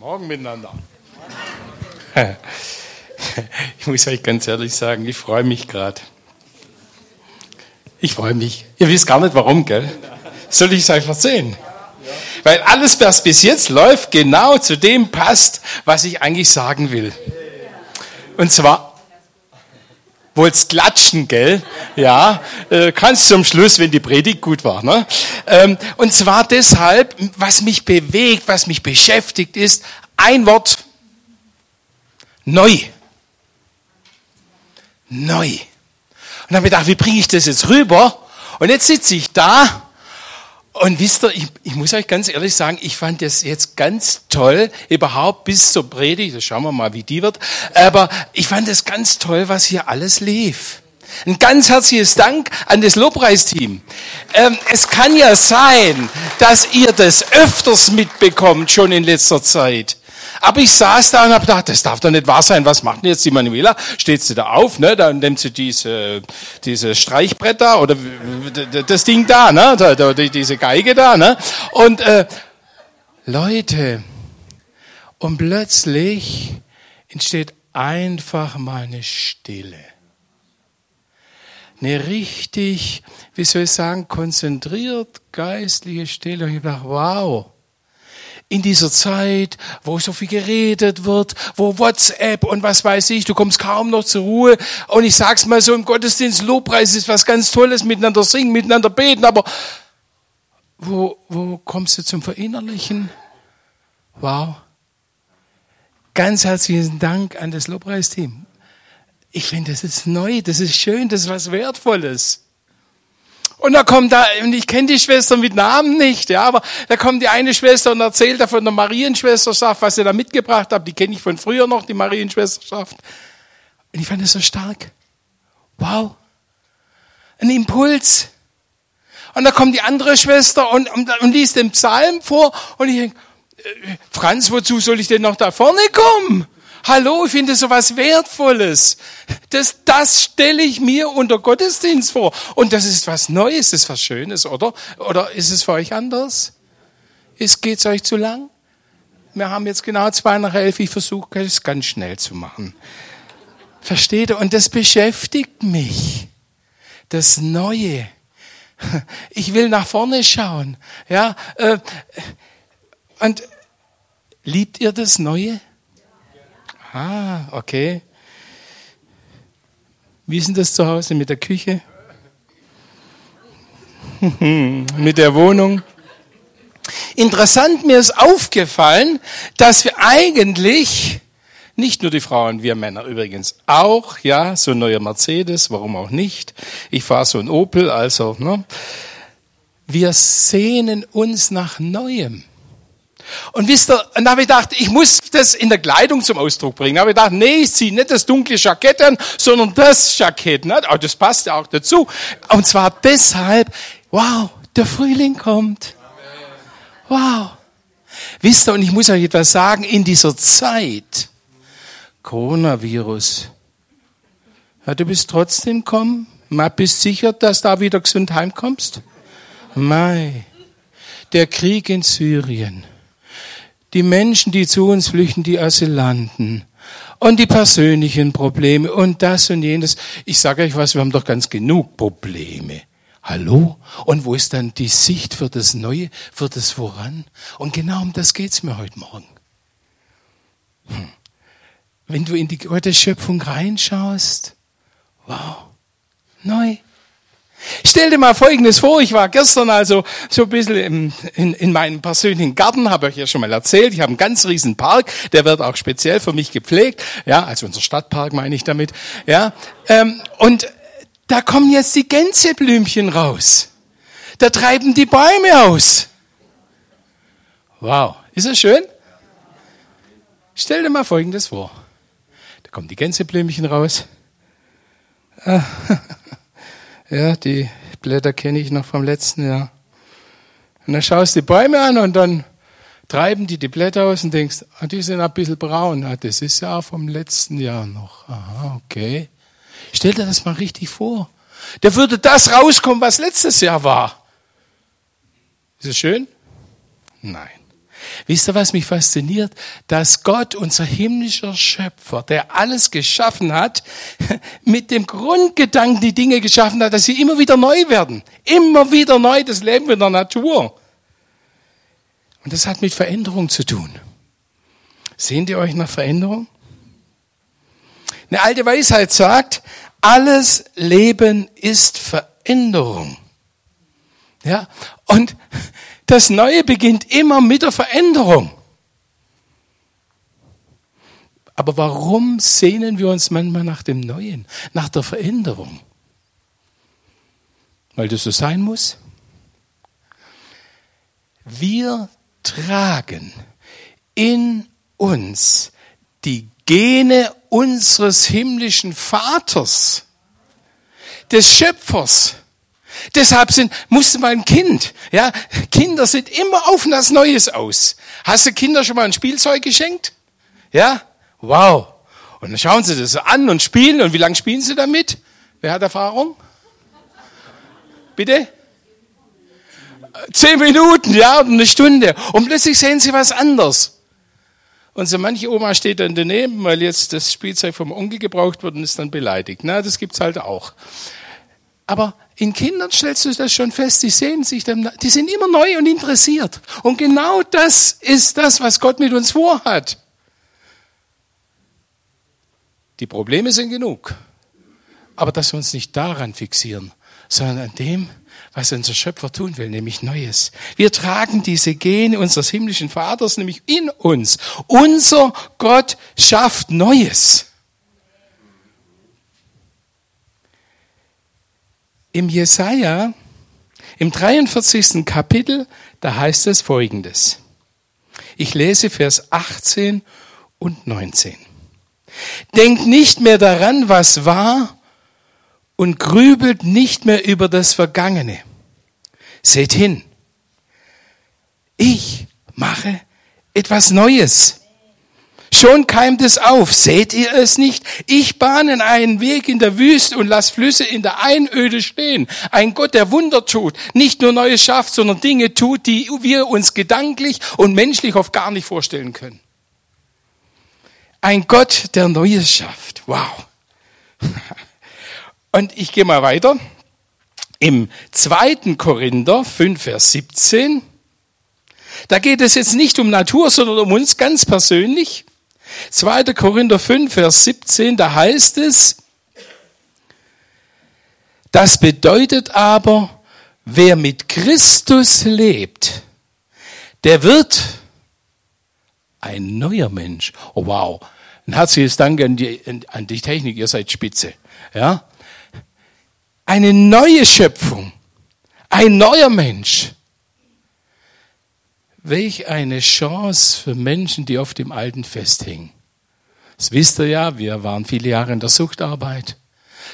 Morgen miteinander. Ich muss euch ganz ehrlich sagen, ich freue mich gerade. Ich freue mich. Ihr wisst gar nicht warum, gell? Soll ich es euch erzählen? Weil alles, was bis jetzt läuft, genau zu dem passt, was ich eigentlich sagen will. Und zwar, wollt's klatschen, gell? Ja, äh, kannst zum Schluss, wenn die Predigt gut war. Ne? Ähm, und zwar deshalb, was mich bewegt, was mich beschäftigt, ist ein Wort. Neu. Neu. Und dann habe ich gedacht, wie bringe ich das jetzt rüber? Und jetzt sitze ich da und wisst ihr, ich, ich, muss euch ganz ehrlich sagen, ich fand das jetzt ganz toll, überhaupt bis zur Predigt, schauen wir mal, wie die wird, aber ich fand das ganz toll, was hier alles lief. Ein ganz herzliches Dank an das Lobpreisteam. Ähm, es kann ja sein, dass ihr das öfters mitbekommt, schon in letzter Zeit. Aber ich saß da und habe gedacht, das darf doch nicht wahr sein. Was macht denn jetzt die Manuela? Steht sie da auf, ne? Dann nimmt sie diese, diese Streichbrett da oder das Ding da, ne? Diese Geige da, ne? Und äh, Leute, und plötzlich entsteht einfach mal eine Stille. Eine richtig, wie soll ich sagen, konzentriert geistliche Stille. Und ich dachte, wow, in dieser Zeit, wo so viel geredet wird, wo WhatsApp und was weiß ich, du kommst kaum noch zur Ruhe. Und ich sag's mal so, im Gottesdienst Lobpreis ist was ganz Tolles, miteinander singen, miteinander beten, aber wo, wo kommst du zum Verinnerlichen? Wow. Ganz herzlichen Dank an das Lobpreisteam. Ich finde, das ist neu, das ist schön, das ist was Wertvolles. Und da kommt da, und ich kenne die Schwester mit Namen nicht, ja, aber da kommt die eine Schwester und erzählt da von der Marienschwesterschaft, was sie da mitgebracht hat. Die kenne ich von früher noch, die Marienschwesterschaft. Und ich fand das so stark. Wow. Ein Impuls. Und da kommt die andere Schwester und, und, und liest den Psalm vor und ich denke, äh, Franz, wozu soll ich denn noch da vorne kommen? Hallo, ich finde sowas Wertvolles. Das, das stelle ich mir unter Gottesdienst vor. Und das ist was Neues, das ist was Schönes, oder? Oder ist es für euch anders? Ist, geht's euch zu lang? Wir haben jetzt genau zwei nach elf. Ich versuche es ganz schnell zu machen. Versteht ihr? Und das beschäftigt mich. Das Neue. Ich will nach vorne schauen. Ja, äh, und liebt ihr das Neue? Ah, okay. Wie ist denn das zu Hause mit der Küche? mit der Wohnung? Interessant, mir ist aufgefallen, dass wir eigentlich, nicht nur die Frauen, wir Männer übrigens auch, ja, so ein neuer Mercedes, warum auch nicht. Ich fahre so ein Opel, also, ne? Wir sehnen uns nach Neuem. Und wisst ihr, und da habe ich gedacht, ich muss das in der Kleidung zum Ausdruck bringen. Da habe ich gedacht, nee, ich ziehe nicht das dunkle Jackett an, sondern das Jackett. Ne? Aber das passt ja auch dazu. Und zwar deshalb, wow, der Frühling kommt. Wow. Wisst ihr, und ich muss euch etwas sagen, in dieser Zeit, Coronavirus, ja, du bist trotzdem kommen? Mal bist sicher, dass da wieder gesund heimkommst? Mai. Der Krieg in Syrien die Menschen, die zu uns flüchten, die Asylanten und die persönlichen Probleme und das und jenes. Ich sage euch was, wir haben doch ganz genug Probleme. Hallo? Und wo ist dann die Sicht für das Neue, für das Voran? Und genau um das geht's mir heute Morgen. Hm. Wenn du in die Gottes Schöpfung reinschaust, wow, neu. Stell dir mal Folgendes vor, ich war gestern also so ein bisschen im, in, in meinem persönlichen Garten, habe ich ja schon mal erzählt, ich habe einen ganz riesen Park, der wird auch speziell für mich gepflegt, ja, also unser Stadtpark meine ich damit, ja, ähm, und da kommen jetzt die Gänseblümchen raus, da treiben die Bäume aus. Wow, ist das schön? Stell dir mal Folgendes vor, da kommen die Gänseblümchen raus. Ja, die Blätter kenne ich noch vom letzten Jahr. Und dann schaust du die Bäume an und dann treiben die die Blätter aus und denkst, ah, die sind ein bisschen braun. Ah, das ist ja vom letzten Jahr noch. Aha, okay. Stell dir das mal richtig vor. Da würde das rauskommen, was letztes Jahr war. Ist es schön? Nein. Wisst ihr, was mich fasziniert? Dass Gott, unser himmlischer Schöpfer, der alles geschaffen hat, mit dem Grundgedanken die Dinge geschaffen hat, dass sie immer wieder neu werden. Immer wieder neu, das Leben in der Natur. Und das hat mit Veränderung zu tun. Sehen die euch nach Veränderung? Eine alte Weisheit sagt, alles Leben ist Veränderung. Ja, und das Neue beginnt immer mit der Veränderung. Aber warum sehnen wir uns manchmal nach dem Neuen, nach der Veränderung? Weil das so sein muss? Wir tragen in uns die Gene unseres himmlischen Vaters, des Schöpfers. Deshalb sind, musste ein Kind, ja, Kinder sind immer auf das Neues aus. Hast du Kinder schon mal ein Spielzeug geschenkt? Ja? Wow. Und dann schauen sie das an und spielen. Und wie lange spielen sie damit? Wer hat Erfahrung? Bitte? Zehn Minuten, ja, oder eine Stunde. Und plötzlich sehen sie was anderes. Und so manche Oma steht dann daneben, weil jetzt das Spielzeug vom Onkel gebraucht wird und ist dann beleidigt. Na, das gibt's halt auch. Aber in Kindern stellst du das schon fest, die sehen sich dann, die sind immer neu und interessiert. Und genau das ist das, was Gott mit uns vorhat. Die Probleme sind genug. Aber dass wir uns nicht daran fixieren, sondern an dem, was unser Schöpfer tun will, nämlich Neues. Wir tragen diese Gene unseres himmlischen Vaters nämlich in uns. Unser Gott schafft Neues. Im Jesaja, im 43. Kapitel, da heißt es folgendes. Ich lese Vers 18 und 19. Denkt nicht mehr daran, was war, und grübelt nicht mehr über das Vergangene. Seht hin, ich mache etwas Neues. Schon keimt es auf. Seht ihr es nicht? Ich bahne einen Weg in der Wüste und lass Flüsse in der Einöde stehen. Ein Gott, der Wunder tut, nicht nur Neues schafft, sondern Dinge tut, die wir uns gedanklich und menschlich oft gar nicht vorstellen können. Ein Gott, der Neues schafft. Wow. Und ich gehe mal weiter. Im zweiten Korinther 5, Vers 17, da geht es jetzt nicht um Natur, sondern um uns ganz persönlich. 2. Korinther 5, Vers 17, da heißt es, das bedeutet aber, wer mit Christus lebt, der wird ein neuer Mensch. Oh wow. Ein herzliches Dank an die, an die Technik, ihr seid spitze. Ja? eine neue Schöpfung, ein neuer Mensch. Welch eine Chance für Menschen, die auf dem Alten festhängen. Das wisst ihr ja, wir waren viele Jahre in der Suchtarbeit.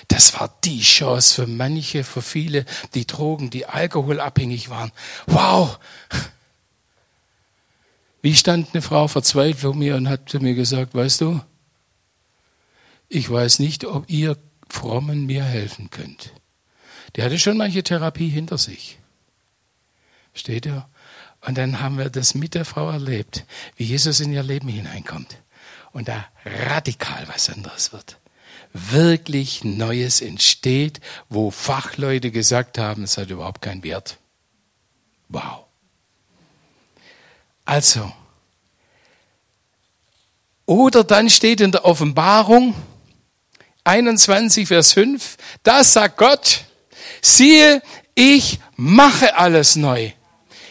Das war die Chance für manche, für viele, die Drogen, die alkoholabhängig waren. Wow! Wie stand eine Frau verzweifelt vor mir und hat zu mir gesagt, weißt du, ich weiß nicht, ob ihr Frommen mir helfen könnt. Die hatte schon manche Therapie hinter sich. Steht ihr? Und dann haben wir das mit der Frau erlebt, wie Jesus in ihr Leben hineinkommt und da radikal was anderes wird. Wirklich Neues entsteht, wo Fachleute gesagt haben, es hat überhaupt keinen Wert. Wow. Also, oder dann steht in der Offenbarung 21, Vers 5, da sagt Gott, siehe, ich mache alles neu.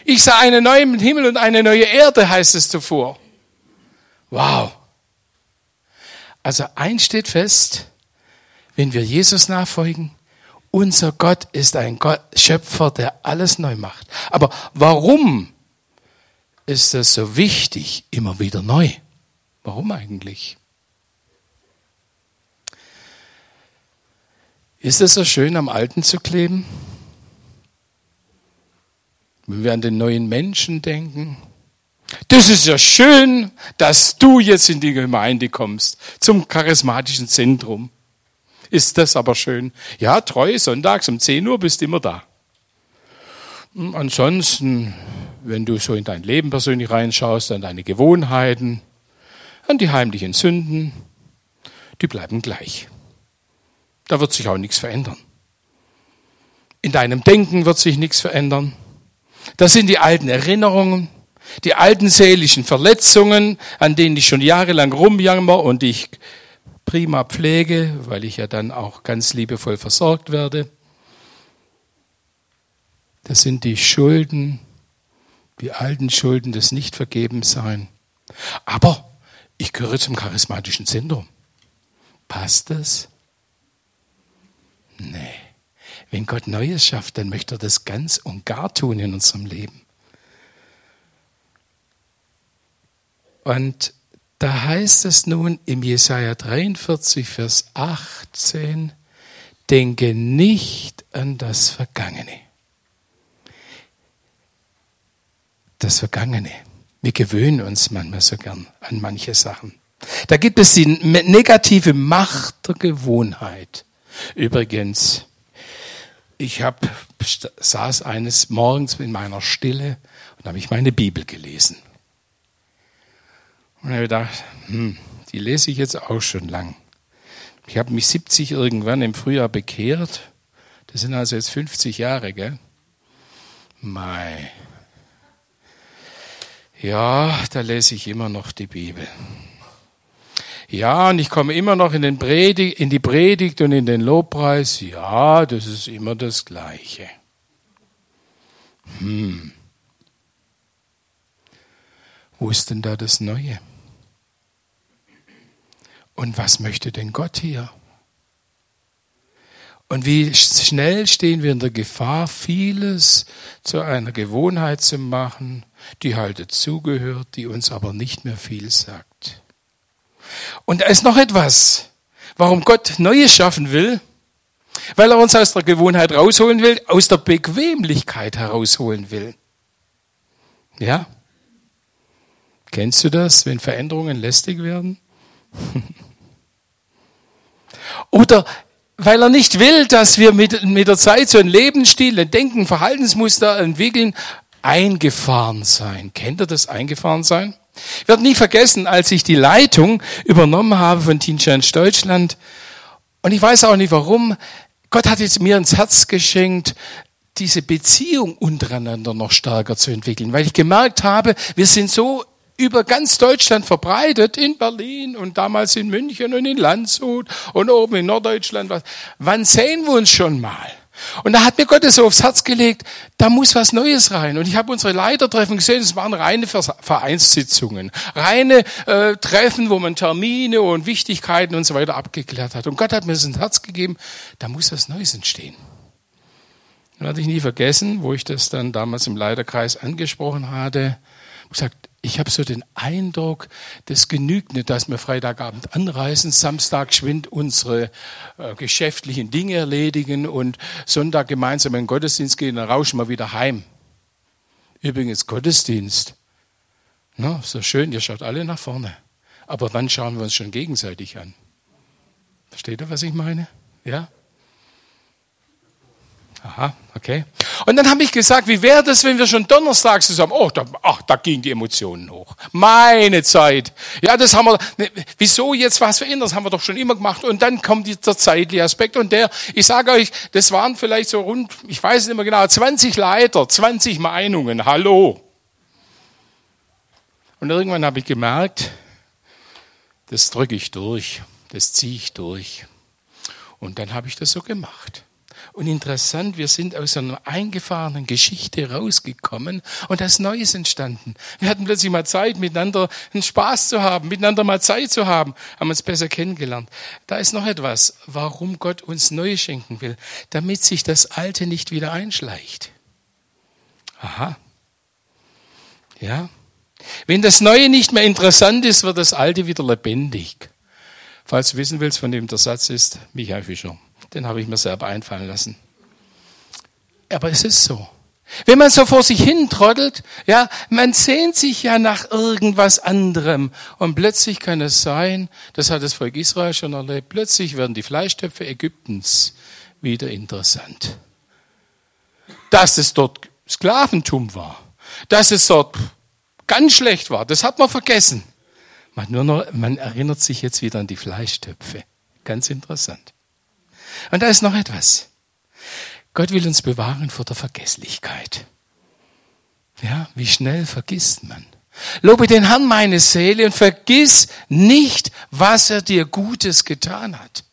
Ich sah einen neuen Himmel und eine neue Erde, heißt es zuvor. Wow. Also eins steht fest, wenn wir Jesus nachfolgen, unser Gott ist ein Gott, Schöpfer, der alles neu macht. Aber warum ist das so wichtig, immer wieder neu? Warum eigentlich? Ist es so schön, am Alten zu kleben? Wenn wir an den neuen Menschen denken. Das ist ja schön, dass du jetzt in die Gemeinde kommst, zum charismatischen Zentrum. Ist das aber schön? Ja, treu, sonntags um 10 Uhr bist du immer da. Hm, ansonsten wenn du so in dein Leben persönlich reinschaust, an deine Gewohnheiten, an die heimlichen Sünden, die bleiben gleich. Da wird sich auch nichts verändern. In deinem Denken wird sich nichts verändern. Das sind die alten Erinnerungen, die alten seelischen Verletzungen, an denen ich schon jahrelang rumjammer und ich prima pflege, weil ich ja dann auch ganz liebevoll versorgt werde. Das sind die Schulden, die alten Schulden des Nichtvergebensein. Aber ich gehöre zum charismatischen Zentrum. Passt das? Nee. Wenn Gott Neues schafft, dann möchte er das ganz und gar tun in unserem Leben. Und da heißt es nun im Jesaja 43, Vers 18, denke nicht an das Vergangene. Das Vergangene. Wir gewöhnen uns manchmal so gern an manche Sachen. Da gibt es die negative Macht der Gewohnheit. Übrigens, ich hab, saß eines Morgens in meiner Stille und habe ich meine Bibel gelesen. Und habe gedacht, hm, die lese ich jetzt auch schon lang. Ich habe mich 70 irgendwann im Frühjahr bekehrt. Das sind also jetzt 50 Jahre, gell? Mai. Ja, da lese ich immer noch die Bibel. Ja, und ich komme immer noch in, den Predigt, in die Predigt und in den Lobpreis. Ja, das ist immer das Gleiche. Hm. Wo ist denn da das Neue? Und was möchte denn Gott hier? Und wie schnell stehen wir in der Gefahr, vieles zu einer Gewohnheit zu machen, die halt dazugehört, die uns aber nicht mehr viel sagt. Und da ist noch etwas, warum Gott Neues schaffen will, weil er uns aus der Gewohnheit rausholen will, aus der Bequemlichkeit herausholen will. Ja? Kennst du das, wenn Veränderungen lästig werden? Oder weil er nicht will, dass wir mit, mit der Zeit so einen Lebensstil, ein Denken, Verhaltensmuster entwickeln, eingefahren sein. Kennt ihr das eingefahren sein? Ich werde nie vergessen, als ich die Leitung übernommen habe von Teen Challenge Deutschland. Und ich weiß auch nicht warum. Gott hat jetzt mir ins Herz geschenkt, diese Beziehung untereinander noch stärker zu entwickeln, weil ich gemerkt habe, wir sind so über ganz Deutschland verbreitet, in Berlin und damals in München und in Landshut und oben in Norddeutschland. Wann sehen wir uns schon mal? Und da hat mir Gott so aufs Herz gelegt, da muss was Neues rein. Und ich habe unsere Leitertreffen gesehen, es waren reine Vereinssitzungen, reine äh, Treffen, wo man Termine und Wichtigkeiten und so weiter abgeklärt hat. Und Gott hat mir das ins Herz gegeben, da muss was Neues entstehen. Das werde ich nie vergessen, wo ich das dann damals im Leiterkreis angesprochen hatte. Gesagt, ich habe so den Eindruck, das genügt nicht, dass wir Freitagabend anreisen, Samstag schwind unsere äh, geschäftlichen Dinge erledigen und Sonntag gemeinsam in den Gottesdienst gehen, dann rauschen wir wieder heim. Übrigens Gottesdienst. Na, so schön, ihr schaut alle nach vorne. Aber wann schauen wir uns schon gegenseitig an? Versteht ihr, was ich meine? Ja? Aha, okay. Und dann habe ich gesagt, wie wäre das, wenn wir schon donnerstags zusammen, oh, da, ach, da gingen die Emotionen hoch. Meine Zeit. Ja, das haben wir, ne, wieso jetzt was verändern? Das haben wir doch schon immer gemacht. Und dann kommt der zeitliche Aspekt. Und der, ich sage euch, das waren vielleicht so rund, ich weiß es nicht mehr genau, 20 Leiter, 20 Meinungen. Hallo. Und irgendwann habe ich gemerkt, das drücke ich durch, das ziehe ich durch. Und dann habe ich das so gemacht. Und interessant, wir sind aus einer eingefahrenen Geschichte rausgekommen und das Neues entstanden. Wir hatten plötzlich mal Zeit, miteinander einen Spaß zu haben, miteinander mal Zeit zu haben, haben uns besser kennengelernt. Da ist noch etwas, warum Gott uns Neues schenken will, damit sich das Alte nicht wieder einschleicht. Aha. Ja. Wenn das Neue nicht mehr interessant ist, wird das Alte wieder lebendig. Falls du wissen willst, von dem der Satz ist, Michael Fischer. Den habe ich mir selber einfallen lassen. Aber es ist so. Wenn man so vor sich hin trottelt, ja, man sehnt sich ja nach irgendwas anderem. Und plötzlich kann es sein, das hat das Volk Israel schon erlebt, plötzlich werden die Fleischtöpfe Ägyptens wieder interessant. Dass es dort Sklaventum war, dass es dort ganz schlecht war. Das hat man vergessen. Man, nur noch, man erinnert sich jetzt wieder an die Fleischtöpfe. Ganz interessant. Und da ist noch etwas. Gott will uns bewahren vor der Vergesslichkeit. Ja, wie schnell vergisst man. Lobe den Herrn meine Seele und vergiss nicht, was er dir Gutes getan hat.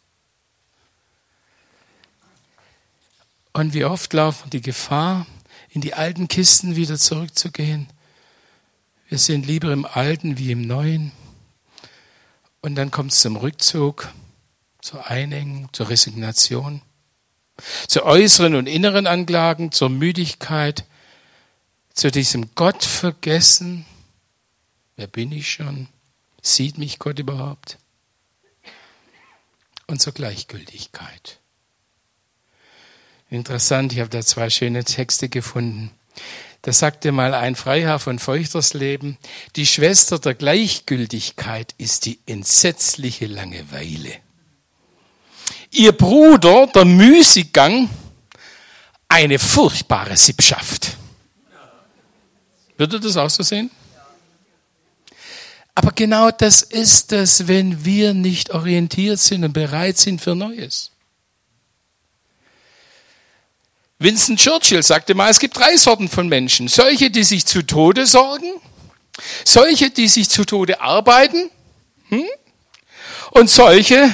Und wie oft laufen die Gefahr, in die alten Kisten wieder zurückzugehen. Wir sind lieber im Alten wie im Neuen. Und dann kommt es zum Rückzug, zur Einengung, zur Resignation, zu äußeren und inneren Anklagen, zur Müdigkeit, zu diesem Gott vergessen. Wer bin ich schon? Sieht mich Gott überhaupt? Und zur Gleichgültigkeit. Interessant, ich habe da zwei schöne Texte gefunden. Da sagte mal ein Freiherr von Feuchtersleben, die Schwester der Gleichgültigkeit ist die entsetzliche Langeweile. Ihr Bruder, der Müßiggang, eine furchtbare Sippschaft. Würde das auch so sehen? Aber genau das ist es, wenn wir nicht orientiert sind und bereit sind für Neues. Winston Churchill sagte mal, es gibt drei Sorten von Menschen. Solche, die sich zu Tode sorgen, solche, die sich zu Tode arbeiten hm? und solche,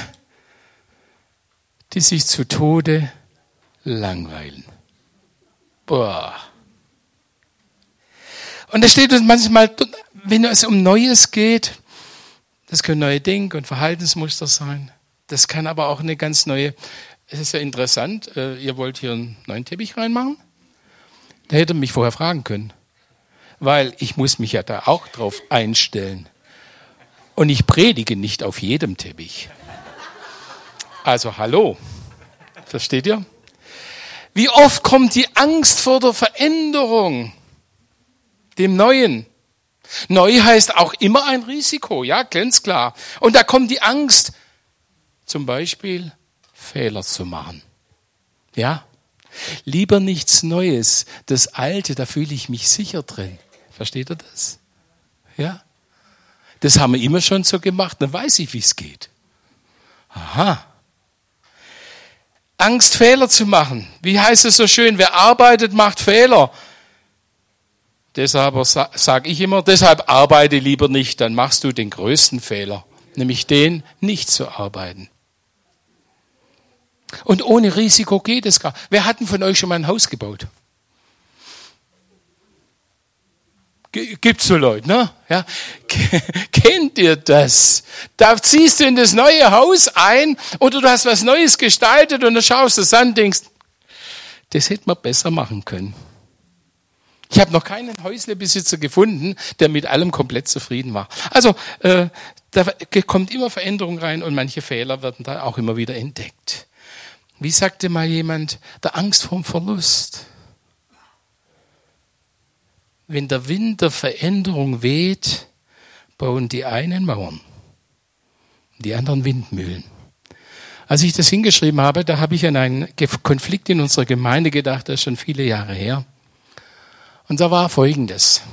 die sich zu Tode langweilen. Boah. Und da steht uns manchmal, wenn es um Neues geht, das können neue Denk- und Verhaltensmuster sein. Das kann aber auch eine ganz neue es ist ja interessant, äh, ihr wollt hier einen neuen Teppich reinmachen? Da hätte mich vorher fragen können. Weil ich muss mich ja da auch drauf einstellen. Und ich predige nicht auf jedem Teppich. Also hallo. Versteht ihr? Wie oft kommt die Angst vor der Veränderung, dem Neuen? Neu heißt auch immer ein Risiko, ja, ganz klar. Und da kommt die Angst, zum Beispiel Fehler zu machen. Ja? Lieber nichts Neues. Das Alte, da fühle ich mich sicher drin. Versteht ihr das? Ja? Das haben wir immer schon so gemacht, dann weiß ich, wie es geht. Aha. Angst, Fehler zu machen. Wie heißt es so schön? Wer arbeitet, macht Fehler. Deshalb sage ich immer, deshalb arbeite lieber nicht, dann machst du den größten Fehler, nämlich den, nicht zu arbeiten. Und ohne Risiko geht es gar. Wer hat denn von euch schon mal ein Haus gebaut? Gibt's so Leute, ne? Ja. Kennt ihr das? Da ziehst du in das neue Haus ein oder du hast was Neues gestaltet und dann schaust du es an und denkst, das hätte man besser machen können. Ich habe noch keinen Häuslebesitzer gefunden, der mit allem komplett zufrieden war. Also äh, da kommt immer Veränderung rein und manche Fehler werden da auch immer wieder entdeckt. Wie sagte mal jemand, der Angst vorm Verlust. Wenn der Wind der Veränderung weht, bauen die einen Mauern, die anderen Windmühlen. Als ich das hingeschrieben habe, da habe ich an einen Konflikt in unserer Gemeinde gedacht, das ist schon viele Jahre her. Und da war Folgendes.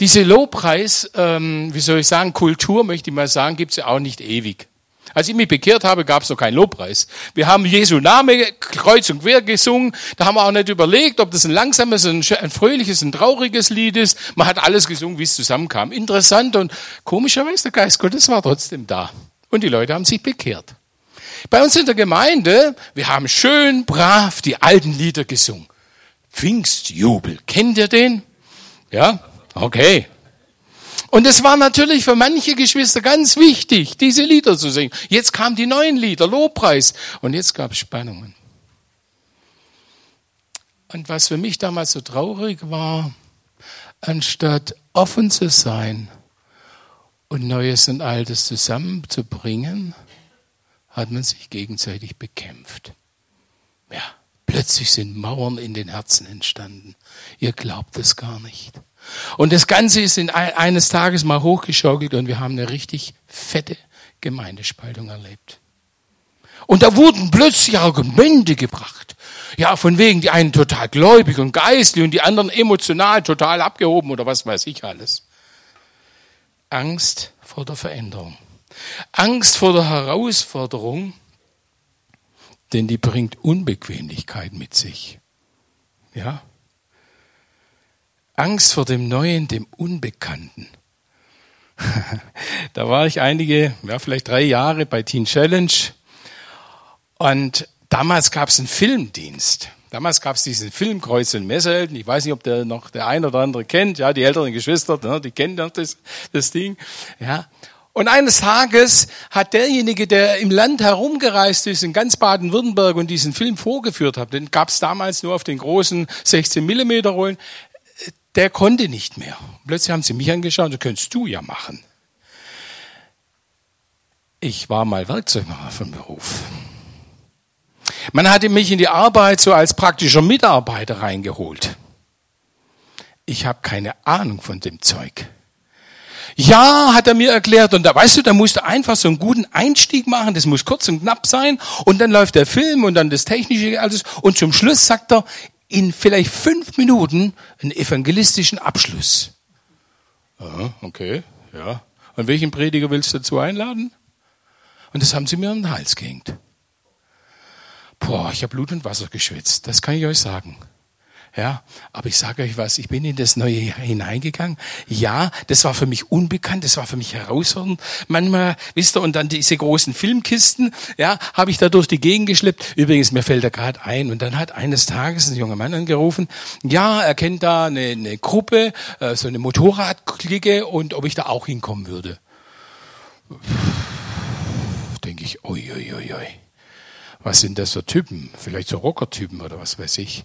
Diese Lobpreis, ähm, wie soll ich sagen, Kultur, möchte ich mal sagen, gibt es ja auch nicht ewig. Als ich mich bekehrt habe, gab es noch keinen Lobpreis. Wir haben Jesu Name kreuz und quer gesungen. Da haben wir auch nicht überlegt, ob das ein langsames, ein, ein fröhliches, ein trauriges Lied ist. Man hat alles gesungen, wie es zusammenkam. Interessant und komischerweise der Geist Gottes war trotzdem da. Und die Leute haben sich bekehrt. Bei uns in der Gemeinde, wir haben schön brav die alten Lieder gesungen. Pfingstjubel. Kennt ihr den? Ja? Okay. Und es war natürlich für manche Geschwister ganz wichtig, diese Lieder zu singen. Jetzt kamen die neuen Lieder, Lobpreis. Und jetzt gab es Spannungen. Und was für mich damals so traurig war, anstatt offen zu sein und Neues und Altes zusammenzubringen, hat man sich gegenseitig bekämpft. Ja, plötzlich sind Mauern in den Herzen entstanden. Ihr glaubt es gar nicht. Und das Ganze ist in eines Tages mal hochgeschaukelt und wir haben eine richtig fette Gemeindespaltung erlebt. Und da wurden plötzlich Argumente gebracht. Ja, von wegen die einen total gläubig und geistlich und die anderen emotional total abgehoben oder was weiß ich alles. Angst vor der Veränderung. Angst vor der Herausforderung, denn die bringt Unbequemlichkeit mit sich. Ja? Angst vor dem Neuen, dem Unbekannten. da war ich einige, ja, vielleicht drei Jahre bei Teen Challenge und damals gab es einen Filmdienst. Damals gab es diesen Film Kreuz und Messelten. Ich weiß nicht, ob der noch der ein oder andere kennt. Ja, die älteren Geschwister, ne, die kennen das, das Ding. Ja. Und eines Tages hat derjenige, der im Land herumgereist ist, in ganz Baden-Württemberg und diesen Film vorgeführt hat, den gab es damals nur auf den großen 16 Millimeter Rollen, der konnte nicht mehr. Plötzlich haben sie mich angeschaut, das könntest du ja machen. Ich war mal Werkzeugmacher von Beruf. Man hatte mich in die Arbeit so als praktischer Mitarbeiter reingeholt. Ich habe keine Ahnung von dem Zeug. Ja, hat er mir erklärt. Und da weißt du, da musst du einfach so einen guten Einstieg machen. Das muss kurz und knapp sein. Und dann läuft der Film und dann das Technische alles. Und zum Schluss sagt er in vielleicht fünf Minuten einen evangelistischen Abschluss. Aha, okay, ja. Und welchen Prediger willst du dazu einladen? Und das haben sie mir um den Hals gehängt. Boah, ich habe Blut und Wasser geschwitzt. Das kann ich euch sagen. Ja, aber ich sage euch was, ich bin in das Neue hineingegangen. Ja, das war für mich unbekannt, das war für mich herausfordernd. Manchmal, wisst ihr, und dann diese großen Filmkisten, ja, habe ich da durch die Gegend geschleppt. Übrigens, mir fällt da gerade ein. Und dann hat eines Tages ein junger Mann angerufen, ja, er kennt da eine, eine Gruppe, äh, so eine Motorradklicke und ob ich da auch hinkommen würde. Denke ich, oi, oi, oi, oi was sind das für Typen? Vielleicht so Rockertypen oder was weiß ich.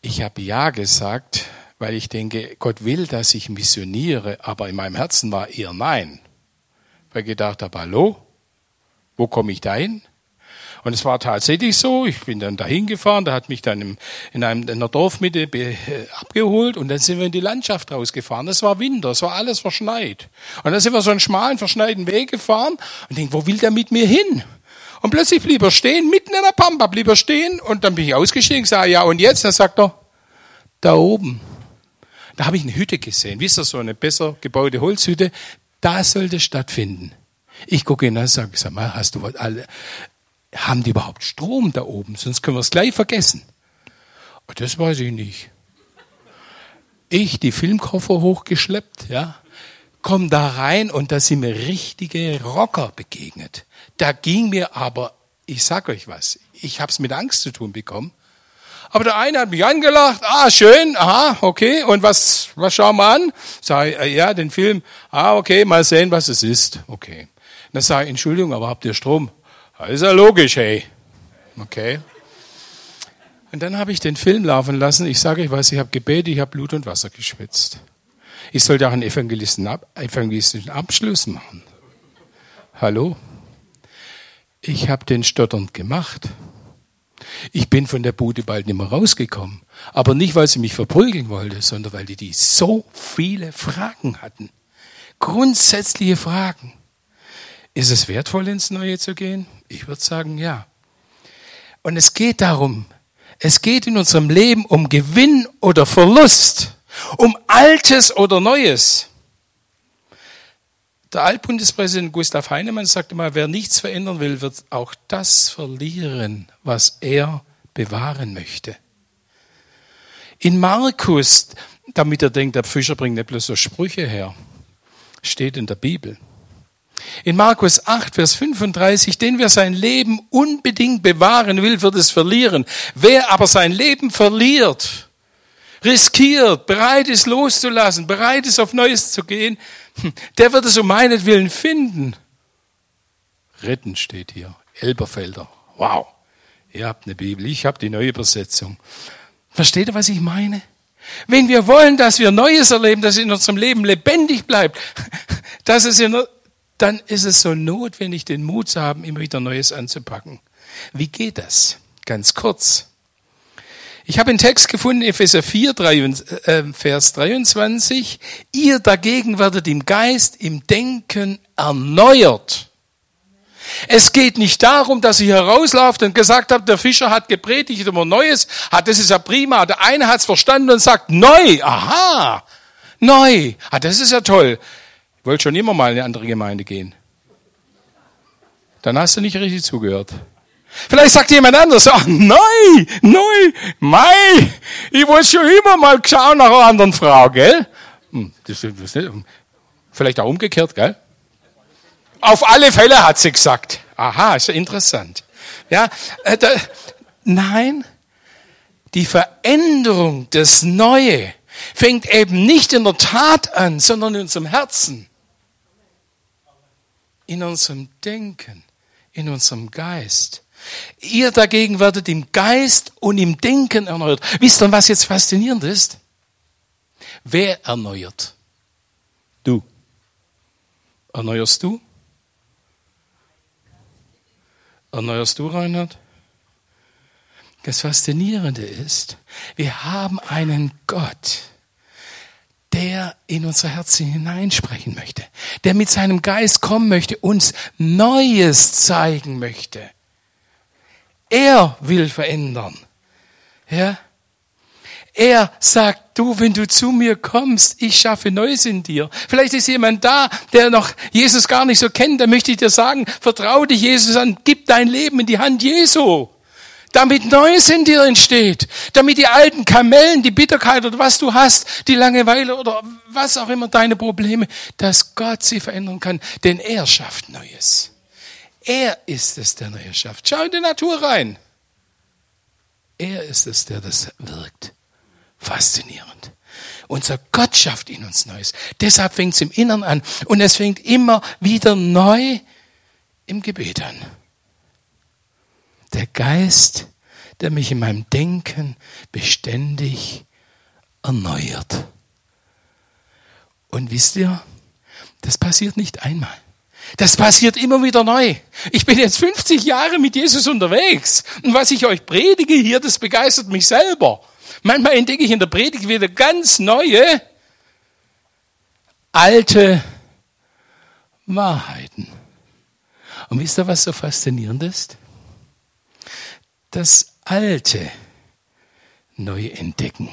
Ich habe Ja gesagt, weil ich denke, Gott will, dass ich missioniere, aber in meinem Herzen war eher Nein. Weil ich gedacht habe, hallo, wo komme ich da hin? Und es war tatsächlich so, ich bin dann dahin gefahren, der hat mich dann in, einem, in einer Dorfmitte äh, abgeholt und dann sind wir in die Landschaft rausgefahren. Das war Winter, es war alles verschneit. Und dann sind wir so einen schmalen, verschneiten Weg gefahren und denken, wo will der mit mir hin? Und plötzlich blieb er stehen, mitten in der Pampa blieb er stehen und dann bin ich ausgestiegen, sage, ja und jetzt? Dann sagt er, da oben. Da habe ich eine Hütte gesehen. Wisst ihr, so eine besser gebaute Holzhütte. Da sollte stattfinden. Ich gucke ihn an und sage, sag mal, hast du was alle, haben die überhaupt Strom da oben? Sonst können wir es gleich vergessen. Und das weiß ich nicht. Ich die Filmkoffer hochgeschleppt, ja, komm da rein und da sind mir richtige Rocker begegnet. Da ging mir aber, ich sag euch was, ich hab's mit Angst zu tun bekommen. Aber der eine hat mich angelacht, ah, schön, aha, okay, und was, was schauen wir an? Sag ich, äh, ja, den Film, ah, okay, mal sehen, was es ist. Okay. Dann sage ich, Entschuldigung, aber habt ihr Strom? Das ist ja logisch, hey. Okay. Und dann habe ich den Film laufen lassen. Ich sage euch was, ich habe gebetet, ich habe Blut und Wasser geschwitzt. Ich sollte auch einen evangelistischen Abschluss machen. Hallo? Ich habe den stotternd gemacht. Ich bin von der Bude bald nicht mehr rausgekommen. Aber nicht, weil sie mich verprügeln wollte, sondern weil die, die so viele Fragen hatten. Grundsätzliche Fragen. Ist es wertvoll, ins Neue zu gehen? Ich würde sagen, ja. Und es geht darum, es geht in unserem Leben um Gewinn oder Verlust, um Altes oder Neues. Der Altbundespräsident Gustav Heinemann sagte mal, wer nichts verändern will, wird auch das verlieren, was er bewahren möchte. In Markus, damit er denkt, der Fischer bringt nicht bloß so Sprüche her, steht in der Bibel. In Markus 8, Vers 35, denn wer sein Leben unbedingt bewahren will, wird es verlieren. Wer aber sein Leben verliert, riskiert, bereit ist loszulassen, bereit ist auf Neues zu gehen, der wird es um meinetwillen finden. Retten steht hier. Elberfelder. Wow. Ihr habt eine Bibel. Ich habe die neue Übersetzung. Versteht ihr, was ich meine? Wenn wir wollen, dass wir Neues erleben, dass es in unserem Leben lebendig bleibt, dass es in, dann ist es so notwendig, den Mut zu haben, immer wieder Neues anzupacken. Wie geht das? Ganz kurz. Ich habe einen Text gefunden, Epheser 4, 3, äh, Vers 23. Ihr dagegen werdet im Geist, im Denken erneuert. Es geht nicht darum, dass ihr herauslauft und gesagt habt, der Fischer hat gepredigt immer Neues, hat, das ist ja prima. Der eine hat es verstanden und sagt, neu, aha, neu. Ah, das ist ja toll. Ich wollte schon immer mal in eine andere Gemeinde gehen. Dann hast du nicht richtig zugehört. Vielleicht sagt jemand anders, ach, neu, neu, mei, ich wollte schon immer mal schauen nach einer anderen Frau, gell? Hm, das, das, vielleicht auch umgekehrt, gell? Auf alle Fälle hat sie gesagt. Aha, ist ja interessant. Ja, äh, da, nein, die Veränderung, das Neue, fängt eben nicht in der Tat an, sondern in unserem Herzen, in unserem Denken, in unserem Geist. Ihr dagegen werdet im Geist und im Denken erneuert. Wisst ihr, was jetzt faszinierend ist? Wer erneuert? Du. Erneuerst du? Erneuerst du, Reinhard? Das Faszinierende ist, wir haben einen Gott, der in unser Herzen hineinsprechen möchte, der mit seinem Geist kommen möchte, uns Neues zeigen möchte. Er will verändern. Ja? Er sagt, du, wenn du zu mir kommst, ich schaffe Neues in dir. Vielleicht ist jemand da, der noch Jesus gar nicht so kennt, da möchte ich dir sagen, vertraue dich Jesus an, gib dein Leben in die Hand Jesu. Damit Neues in dir entsteht. Damit die alten Kamellen, die Bitterkeit oder was du hast, die Langeweile oder was auch immer deine Probleme, dass Gott sie verändern kann. Denn er schafft Neues. Er ist es, der Neues schafft. Schau in die Natur rein. Er ist es, der das wirkt. Faszinierend. Unser Gott schafft in uns Neues. Deshalb fängt es im Innern an. Und es fängt immer wieder neu im Gebet an. Der Geist, der mich in meinem Denken beständig erneuert. Und wisst ihr, das passiert nicht einmal. Das passiert immer wieder neu. Ich bin jetzt 50 Jahre mit Jesus unterwegs. Und was ich euch predige hier, das begeistert mich selber. Manchmal entdecke ich in der Predigt wieder ganz neue, alte Wahrheiten. Und wisst ihr, was so faszinierend ist? Das Alte neu entdecken.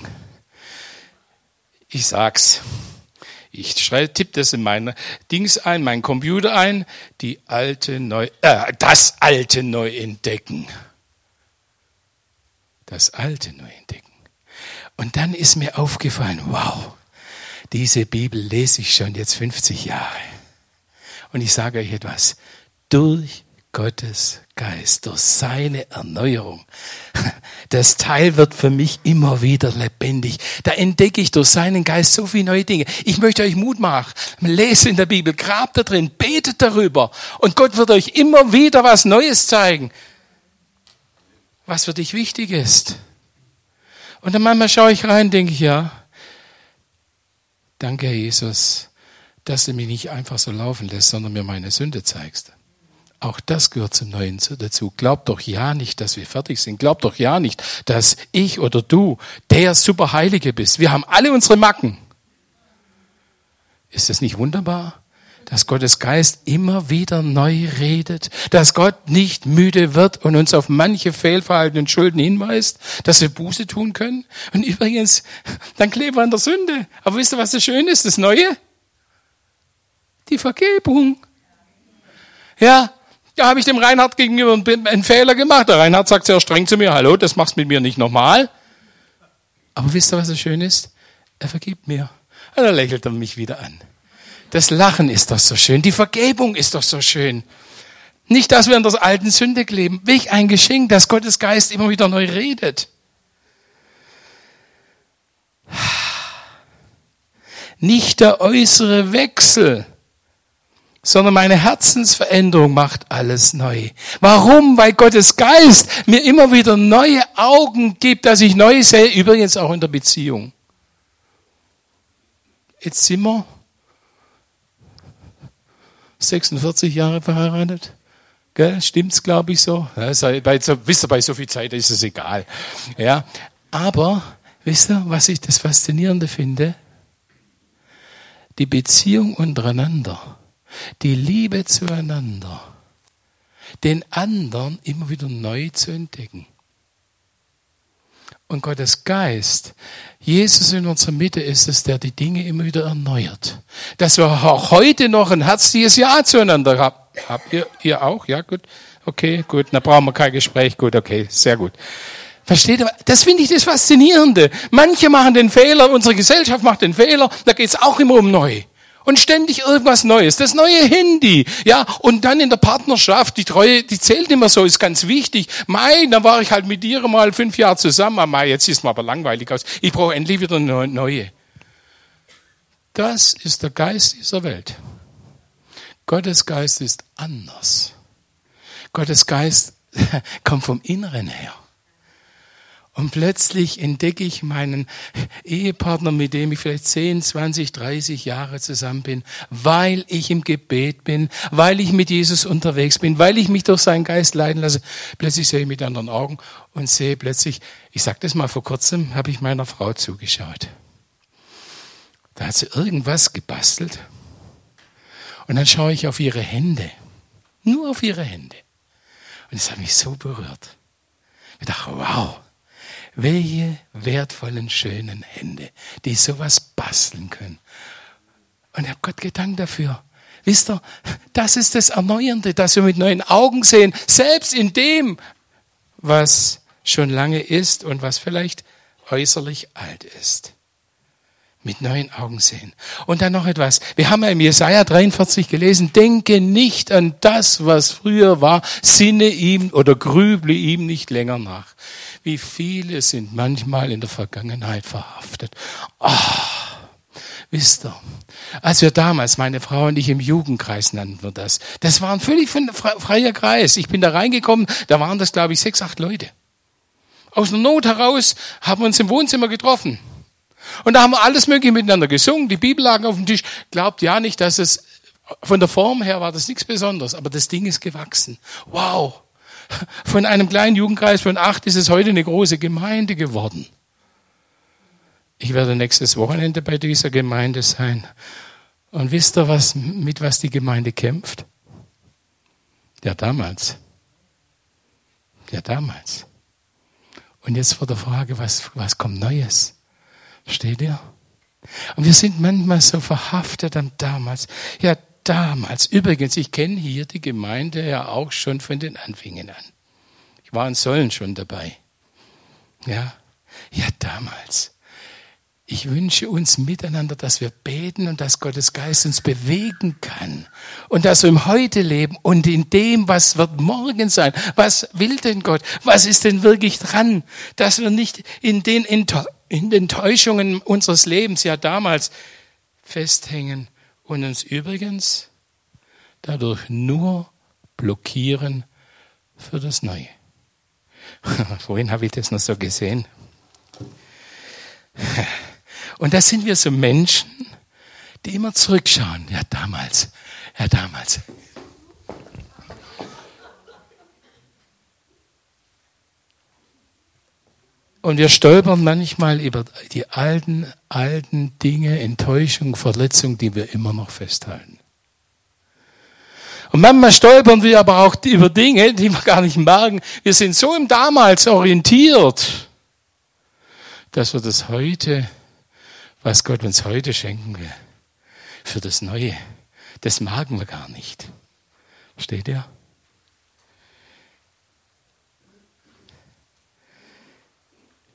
Ich sag's. Ich schreibe, tippe das in mein Dings ein, mein Computer ein, die alte neu, äh, das alte neu entdecken. Das alte neu entdecken. Und dann ist mir aufgefallen, wow, diese Bibel lese ich schon jetzt 50 Jahre. Und ich sage euch etwas, durch Gottes Geist, durch seine Erneuerung. Das Teil wird für mich immer wieder lebendig. Da entdecke ich durch seinen Geist so viele neue Dinge. Ich möchte euch Mut machen. Lest in der Bibel, grabt da drin, betet darüber. Und Gott wird euch immer wieder was Neues zeigen, was für dich wichtig ist. Und dann manchmal schaue ich rein, denke ich, ja, danke, Herr Jesus, dass du mich nicht einfach so laufen lässt, sondern mir meine Sünde zeigst. Auch das gehört zum Neuen dazu. Glaub doch ja nicht, dass wir fertig sind. Glaub doch ja nicht, dass ich oder du der Superheilige bist. Wir haben alle unsere Macken. Ist das nicht wunderbar? dass Gottes Geist immer wieder neu redet, dass Gott nicht müde wird und uns auf manche Fehlverhalten und Schulden hinweist, dass wir Buße tun können. Und übrigens, dann kleben wir an der Sünde. Aber wisst ihr, was das Schöne ist, das Neue? Die Vergebung. Ja, da habe ich dem Reinhard gegenüber einen Fehler gemacht. Der Reinhard sagt sehr streng zu mir, hallo, das machst mit mir nicht nochmal. Aber wisst ihr, was das Schöne ist? Er vergibt mir. Und dann lächelt er mich wieder an. Das Lachen ist doch so schön. Die Vergebung ist doch so schön. Nicht, dass wir in der alten Sünde leben. Welch ein Geschenk, dass Gottes Geist immer wieder neu redet. Nicht der äußere Wechsel, sondern meine Herzensveränderung macht alles neu. Warum? Weil Gottes Geist mir immer wieder neue Augen gibt, dass ich neu sehe, übrigens auch in der Beziehung. Jetzt sind wir 46 Jahre verheiratet. Gell? Stimmt's, glaube ich, so? Ja, bei so? Wisst ihr, bei so viel Zeit ist es egal. Ja, aber, wisst ihr, was ich das Faszinierende finde? Die Beziehung untereinander, die Liebe zueinander, den anderen immer wieder neu zu entdecken. Und Gottes Geist, Jesus in unserer Mitte ist es, der die Dinge immer wieder erneuert. Dass wir auch heute noch ein herzliches Ja zueinander haben. Habt ihr, ihr auch? Ja, gut. Okay, gut. Dann brauchen wir kein Gespräch. Gut, okay, sehr gut. Versteht ihr? Das finde ich das Faszinierende. Manche machen den Fehler, unsere Gesellschaft macht den Fehler, da geht es auch immer um neu und ständig irgendwas Neues. Das neue Handy, ja, und dann in der Partnerschaft, die Treue, die zählt immer so, ist ganz wichtig. Mai, dann war ich halt mit dir mal fünf Jahre zusammen. Ah, Mai, jetzt ist mir aber langweilig aus. Ich brauche endlich wieder eine neue. Das ist der Geist dieser Welt. Gottes Geist ist anders. Gottes Geist kommt vom Inneren her. Und plötzlich entdecke ich meinen Ehepartner, mit dem ich vielleicht 10, 20, 30 Jahre zusammen bin, weil ich im Gebet bin, weil ich mit Jesus unterwegs bin, weil ich mich durch seinen Geist leiden lasse. Plötzlich sehe ich mit anderen Augen und sehe plötzlich, ich sage das mal vor kurzem, habe ich meiner Frau zugeschaut. Da hat sie irgendwas gebastelt. Und dann schaue ich auf ihre Hände. Nur auf ihre Hände. Und es hat mich so berührt. Ich dachte, wow, welche wertvollen, schönen Hände, die sowas basteln können. Und ich habe Gott gedankt dafür. Wisst ihr, das ist das Erneuernde, dass wir mit neuen Augen sehen, selbst in dem, was schon lange ist und was vielleicht äußerlich alt ist. Mit neuen Augen sehen. Und dann noch etwas. Wir haben ja im Jesaja 43 gelesen, denke nicht an das, was früher war, sinne ihm oder grüble ihm nicht länger nach. Wie viele sind manchmal in der Vergangenheit verhaftet. Oh, wisst ihr, als wir damals, meine Frau und ich im Jugendkreis nannten wir das, das war ein völlig freier Kreis. Ich bin da reingekommen, da waren das, glaube ich, sechs, acht Leute. Aus der Not heraus haben wir uns im Wohnzimmer getroffen. Und da haben wir alles Mögliche miteinander gesungen, die Bibel lagen auf dem Tisch. Glaubt ja nicht, dass es von der Form her war das nichts Besonderes, aber das Ding ist gewachsen. Wow. Von einem kleinen Jugendkreis von acht ist es heute eine große Gemeinde geworden. Ich werde nächstes Wochenende bei dieser Gemeinde sein. Und wisst ihr, was, mit was die Gemeinde kämpft? Ja, damals. Ja, damals. Und jetzt vor der Frage, was, was kommt Neues? Versteht ihr? Und wir sind manchmal so verhaftet am damals. Ja, damals. Übrigens, ich kenne hier die Gemeinde ja auch schon von den Anfängen an. Ich war in Sollen schon dabei. Ja, ja, damals. Ich wünsche uns miteinander, dass wir beten und dass Gottes Geist uns bewegen kann. Und dass wir im Heute leben und in dem, was wird morgen sein. Was will denn Gott? Was ist denn wirklich dran? Dass wir nicht in den, in den Täuschungen unseres Lebens ja damals festhängen, und uns übrigens dadurch nur blockieren für das Neue. Vorhin habe ich das noch so gesehen. Und da sind wir so Menschen, die immer zurückschauen. Ja, damals. Ja, damals. Und wir stolpern manchmal über die alten, alten Dinge, Enttäuschung, Verletzung, die wir immer noch festhalten. Und manchmal stolpern wir aber auch über Dinge, die wir gar nicht merken. Wir sind so im Damals orientiert, dass wir das heute, was Gott uns heute schenken will, für das Neue, das merken wir gar nicht. Versteht ihr?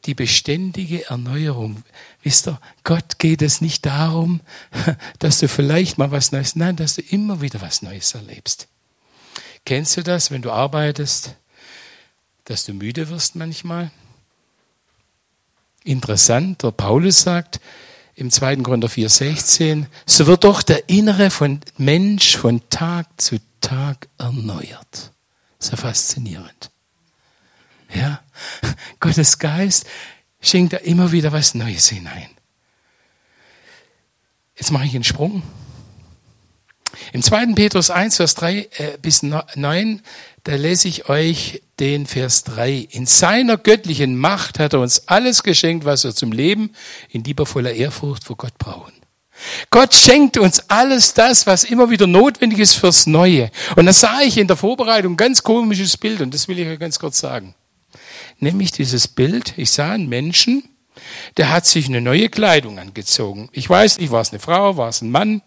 Die beständige Erneuerung. Wisst ihr, Gott geht es nicht darum, dass du vielleicht mal was Neues, nein, dass du immer wieder was Neues erlebst. Kennst du das, wenn du arbeitest, dass du müde wirst manchmal? Interessant, der Paulus sagt im 2. Korinther 4,16, so wird doch der Innere von Mensch von Tag zu Tag erneuert. So faszinierend. Ja, Gottes Geist schenkt da immer wieder was Neues hinein. Jetzt mache ich einen Sprung. Im 2. Petrus 1, Vers 3 äh, bis 9, da lese ich euch den Vers 3. In seiner göttlichen Macht hat er uns alles geschenkt, was wir zum Leben in liebevoller Ehrfurcht vor Gott brauchen. Gott schenkt uns alles das, was immer wieder notwendig ist fürs Neue. Und da sah ich in der Vorbereitung ein ganz komisches Bild und das will ich euch ganz kurz sagen. Nämlich dieses Bild, ich sah einen Menschen, der hat sich eine neue Kleidung angezogen. Ich weiß nicht, war es eine Frau, war es ein Mann,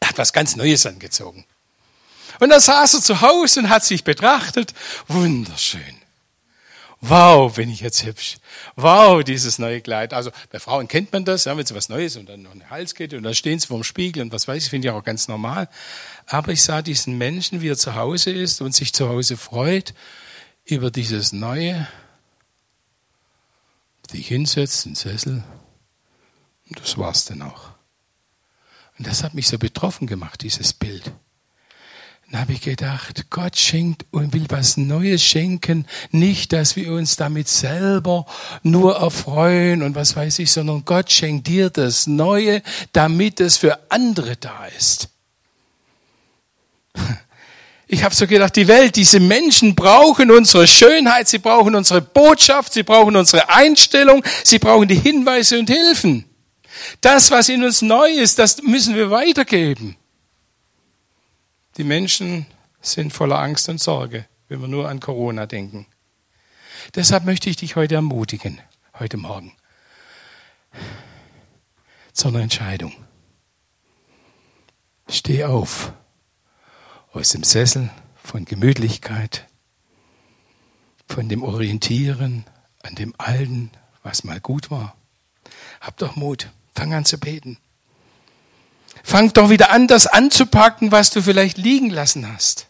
er hat was ganz Neues angezogen. Und da saß er zu Hause und hat sich betrachtet. Wunderschön. Wow, bin ich jetzt hübsch. Wow, dieses neue Kleid. Also bei Frauen kennt man das, ja, wenn sie was Neues und dann noch eine Halskette und dann stehen sie vorm Spiegel und was weiß ich, finde ich auch ganz normal. Aber ich sah diesen Menschen, wie er zu Hause ist und sich zu Hause freut über dieses Neue, sich hinsetzt, in den Sessel. Und das war's dann auch. Und das hat mich so betroffen gemacht, dieses Bild. Dann habe ich gedacht, Gott schenkt und will was Neues schenken. Nicht, dass wir uns damit selber nur erfreuen und was weiß ich, sondern Gott schenkt dir das Neue, damit es für andere da ist. Ich habe so gedacht, die Welt, diese Menschen brauchen unsere Schönheit, sie brauchen unsere Botschaft, sie brauchen unsere Einstellung, sie brauchen die Hinweise und Hilfen. Das, was in uns neu ist, das müssen wir weitergeben. Die Menschen sind voller Angst und Sorge, wenn wir nur an Corona denken. Deshalb möchte ich dich heute ermutigen, heute Morgen, zu einer Entscheidung. Steh auf aus dem Sessel von Gemütlichkeit, von dem Orientieren an dem Alten, was mal gut war. Hab doch Mut, fang an zu beten. Fang doch wieder an, das anzupacken, was du vielleicht liegen lassen hast.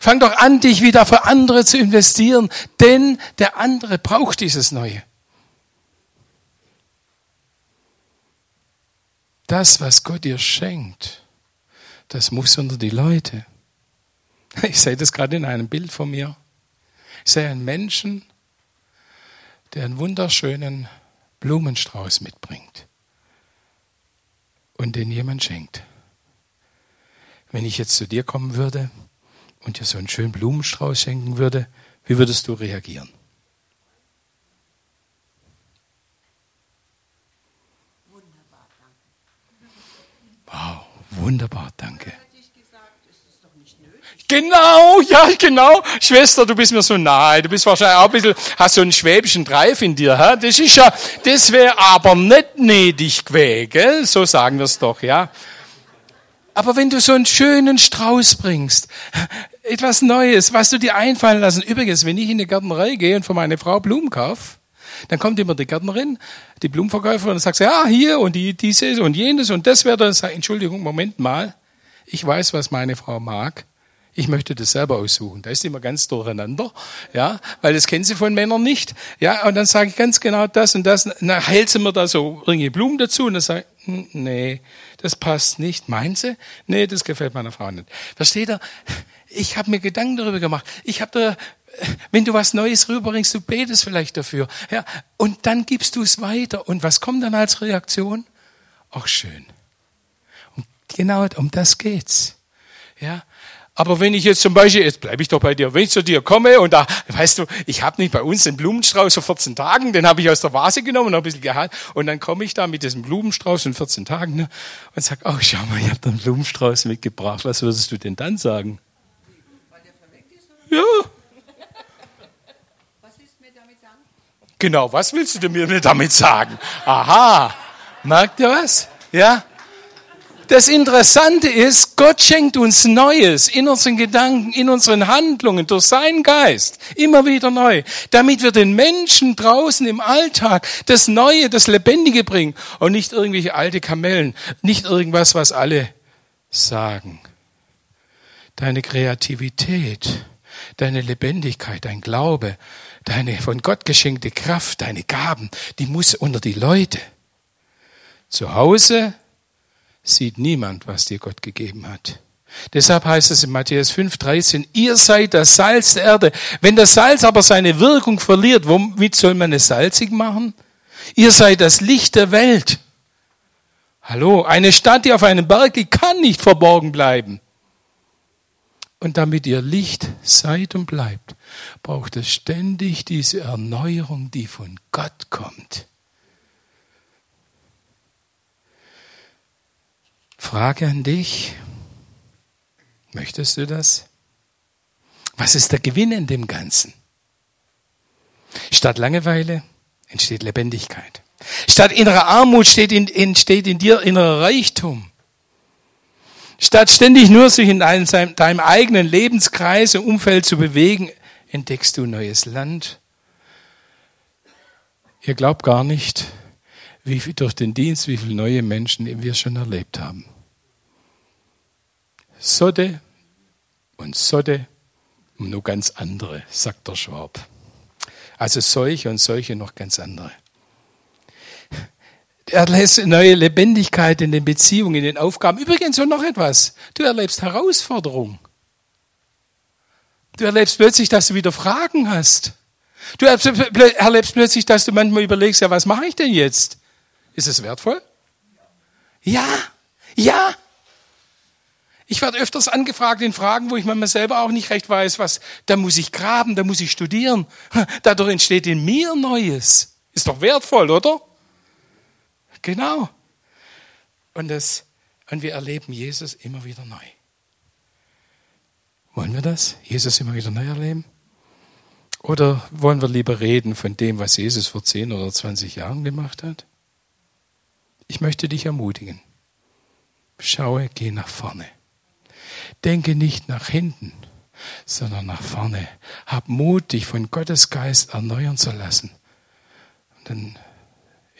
Fang doch an, dich wieder für andere zu investieren, denn der andere braucht dieses Neue. Das, was Gott dir schenkt, das muss unter die Leute. Ich sehe das gerade in einem Bild von mir. Ich sehe einen Menschen, der einen wunderschönen Blumenstrauß mitbringt und den jemand schenkt. Wenn ich jetzt zu dir kommen würde und dir so einen schönen Blumenstrauß schenken würde, wie würdest du reagieren? Wunderbar, danke. Wow, wunderbar, danke. Genau, ja, genau. Schwester, du bist mir so nahe. Du bist wahrscheinlich auch ein bisschen, hast so einen schwäbischen Dreif in dir, hä? Das ist ja, das wäre aber nicht nötig gewesen? So sagen wir es doch, ja. Aber wenn du so einen schönen Strauß bringst, etwas Neues, was du dir einfallen lassen. Übrigens, wenn ich in die Gärtnerei gehe und für meine Frau Blumen kaufe, dann kommt immer die Gärtnerin, die Blumenverkäuferin und sagt, ja, hier und die, dieses und jenes und das wäre dann, sag, Entschuldigung, Moment mal. Ich weiß, was meine Frau mag. Ich möchte das selber aussuchen. Da ist immer ganz durcheinander, ja, weil das kennen sie von Männern nicht. Ja, und dann sage ich ganz genau das und das. Dann hält sie mir da so irgendwie Blumen dazu und dann sage ich, hm, nee, das passt nicht. Meint sie? Nee, das gefällt meiner Frau nicht. Versteht ihr? Ich habe mir Gedanken darüber gemacht. Ich habe da wenn du was Neues rüberbringst, du betest vielleicht dafür. Ja, und dann gibst du es weiter. Und was kommt dann als Reaktion? Ach, schön. Und genau um das geht's. Ja, aber wenn ich jetzt zum Beispiel, jetzt bleibe ich doch bei dir, wenn ich zu dir komme und da, weißt du, ich habe nicht bei uns den Blumenstrauß vor 14 Tagen, den habe ich aus der Vase genommen und ein bisschen gehalten und dann komme ich da mit diesem Blumenstrauß in 14 Tagen ne, und sag, oh schau mal, ich habe einen Blumenstrauß mitgebracht, was würdest du denn dann sagen? Weil der verweckt ist? Oder? Ja, Was willst du mir damit sagen? Genau, was willst du mir damit sagen? Aha, merkt ihr was? Ja? Das Interessante ist, Gott schenkt uns Neues in unseren Gedanken, in unseren Handlungen, durch seinen Geist, immer wieder neu, damit wir den Menschen draußen im Alltag das Neue, das Lebendige bringen und nicht irgendwelche alte Kamellen, nicht irgendwas, was alle sagen. Deine Kreativität, deine Lebendigkeit, dein Glaube, deine von Gott geschenkte Kraft, deine Gaben, die muss unter die Leute. Zu Hause sieht niemand, was dir Gott gegeben hat. Deshalb heißt es in Matthäus 5,13, ihr seid das Salz der Erde. Wenn das Salz aber seine Wirkung verliert, womit soll man es salzig machen? Ihr seid das Licht der Welt. Hallo, eine Stadt, die auf einem Berg liegt, kann nicht verborgen bleiben. Und damit ihr Licht seid und bleibt, braucht es ständig diese Erneuerung, die von Gott kommt. Frage an dich. Möchtest du das? Was ist der Gewinn in dem Ganzen? Statt Langeweile entsteht Lebendigkeit. Statt innerer Armut in, entsteht in dir innerer Reichtum. Statt ständig nur sich in deinem, deinem eigenen Lebenskreis und Umfeld zu bewegen, entdeckst du neues Land. Ihr glaubt gar nicht, wie viel durch den Dienst, wie viele neue Menschen wir schon erlebt haben. Sodde und Sodde und nur ganz andere, sagt der Schwab. Also solche und solche noch ganz andere. Er lässt neue Lebendigkeit in den Beziehungen, in den Aufgaben. Übrigens und noch etwas. Du erlebst Herausforderung. Du erlebst plötzlich, dass du wieder Fragen hast. Du erlebst plötzlich, dass du manchmal überlegst, ja, was mache ich denn jetzt? Ist es wertvoll? Ja, ja. Ich werde öfters angefragt in Fragen, wo ich manchmal selber auch nicht recht weiß, was, da muss ich graben, da muss ich studieren. Dadurch entsteht in mir Neues. Ist doch wertvoll, oder? Genau. Und, das, und wir erleben Jesus immer wieder neu. Wollen wir das? Jesus immer wieder neu erleben? Oder wollen wir lieber reden von dem, was Jesus vor 10 oder 20 Jahren gemacht hat? Ich möchte dich ermutigen. Schaue, geh nach vorne. Denke nicht nach hinten, sondern nach vorne. Hab Mut, dich von Gottes Geist erneuern zu lassen. Und dann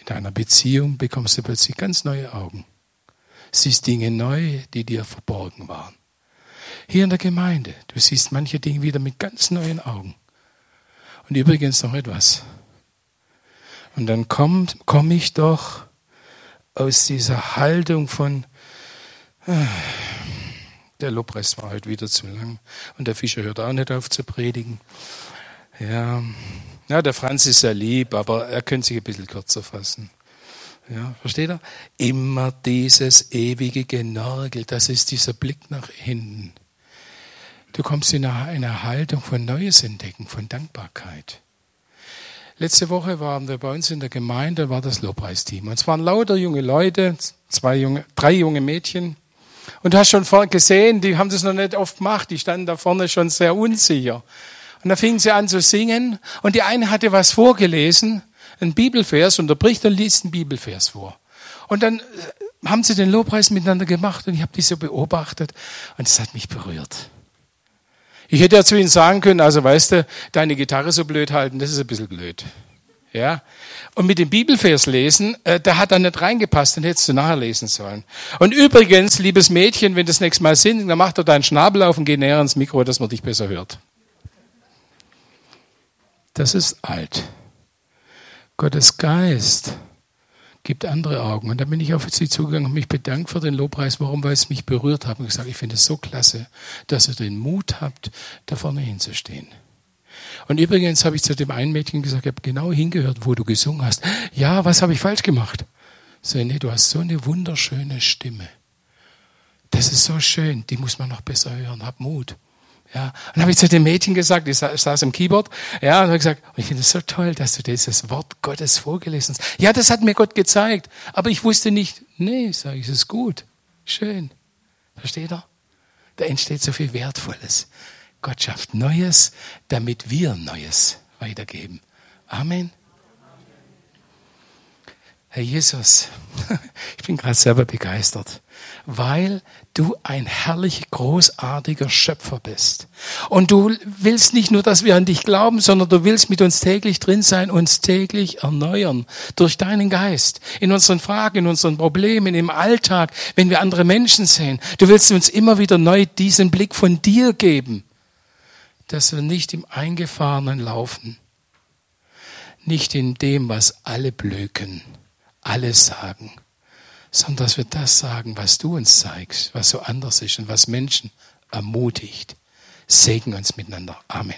in deiner Beziehung bekommst du plötzlich ganz neue Augen. Siehst Dinge neu, die dir verborgen waren. Hier in der Gemeinde, du siehst manche Dinge wieder mit ganz neuen Augen. Und übrigens noch etwas. Und dann komme komm ich doch aus dieser Haltung von, äh, der Lobpreis war heute wieder zu lang und der Fischer hört auch nicht auf zu predigen. Ja, ja, der Franz ist sehr lieb, aber er könnte sich ein bisschen kürzer fassen. Ja, versteht er? Immer dieses ewige Genörgel, das ist dieser Blick nach hinten. Du kommst in eine Haltung von Neues entdecken, von Dankbarkeit. Letzte Woche waren wir bei uns in der Gemeinde, war das Lobpreisteam. Und es waren lauter junge Leute, zwei junge, drei junge Mädchen. Und du hast schon gesehen, die haben das noch nicht oft gemacht, die standen da vorne schon sehr unsicher. Und da fingen sie an zu singen und die eine hatte was vorgelesen, ein Bibelvers, unterbricht und liest einen Bibelvers vor. Und dann äh, haben sie den Lobpreis miteinander gemacht und ich habe die so beobachtet und es hat mich berührt. Ich hätte ja zu ihnen sagen können, also weißt du, deine Gitarre so blöd halten, das ist ein bisschen blöd. Ja. Und mit dem Bibelvers lesen, äh, da hat er nicht reingepasst, den hättest du nachher lesen sollen. Und übrigens, liebes Mädchen, wenn das nächste Mal singt, dann mach doch deinen Schnabel auf und geh näher ans Mikro, dass man dich besser hört. Das ist alt. Gottes Geist gibt andere Augen. Und dann bin ich auf sie zugegangen und mich bedankt für den Lobpreis. Warum? Weil es mich berührt hat und gesagt, ich finde es so klasse, dass ihr den Mut habt, da vorne hinzustehen. Und übrigens habe ich zu dem einen Mädchen gesagt, ich habe genau hingehört, wo du gesungen hast. Ja, was habe ich falsch gemacht? So, nee, du hast so eine wunderschöne Stimme. Das ist so schön, die muss man noch besser hören. Hab Mut. Ja, dann habe ich zu dem Mädchen gesagt, ich saß im Keyboard, ja, und habe gesagt, ich finde es so toll, dass du dieses Wort Gottes vorgelesen hast. Ja, das hat mir Gott gezeigt, aber ich wusste nicht, nee, sage ich, es ist gut, schön. Versteht er? Da entsteht so viel Wertvolles. Gott schafft Neues, damit wir Neues weitergeben. Amen. Herr Jesus, ich bin gerade selber begeistert, weil du ein herrlich großartiger Schöpfer bist. Und du willst nicht nur, dass wir an dich glauben, sondern du willst mit uns täglich drin sein, uns täglich erneuern durch deinen Geist, in unseren Fragen, in unseren Problemen, im Alltag, wenn wir andere Menschen sehen. Du willst uns immer wieder neu diesen Blick von dir geben, dass wir nicht im Eingefahrenen laufen, nicht in dem, was alle blöken alles sagen, sondern dass wir das sagen, was du uns zeigst, was so anders ist und was Menschen ermutigt. Segen uns miteinander. Amen.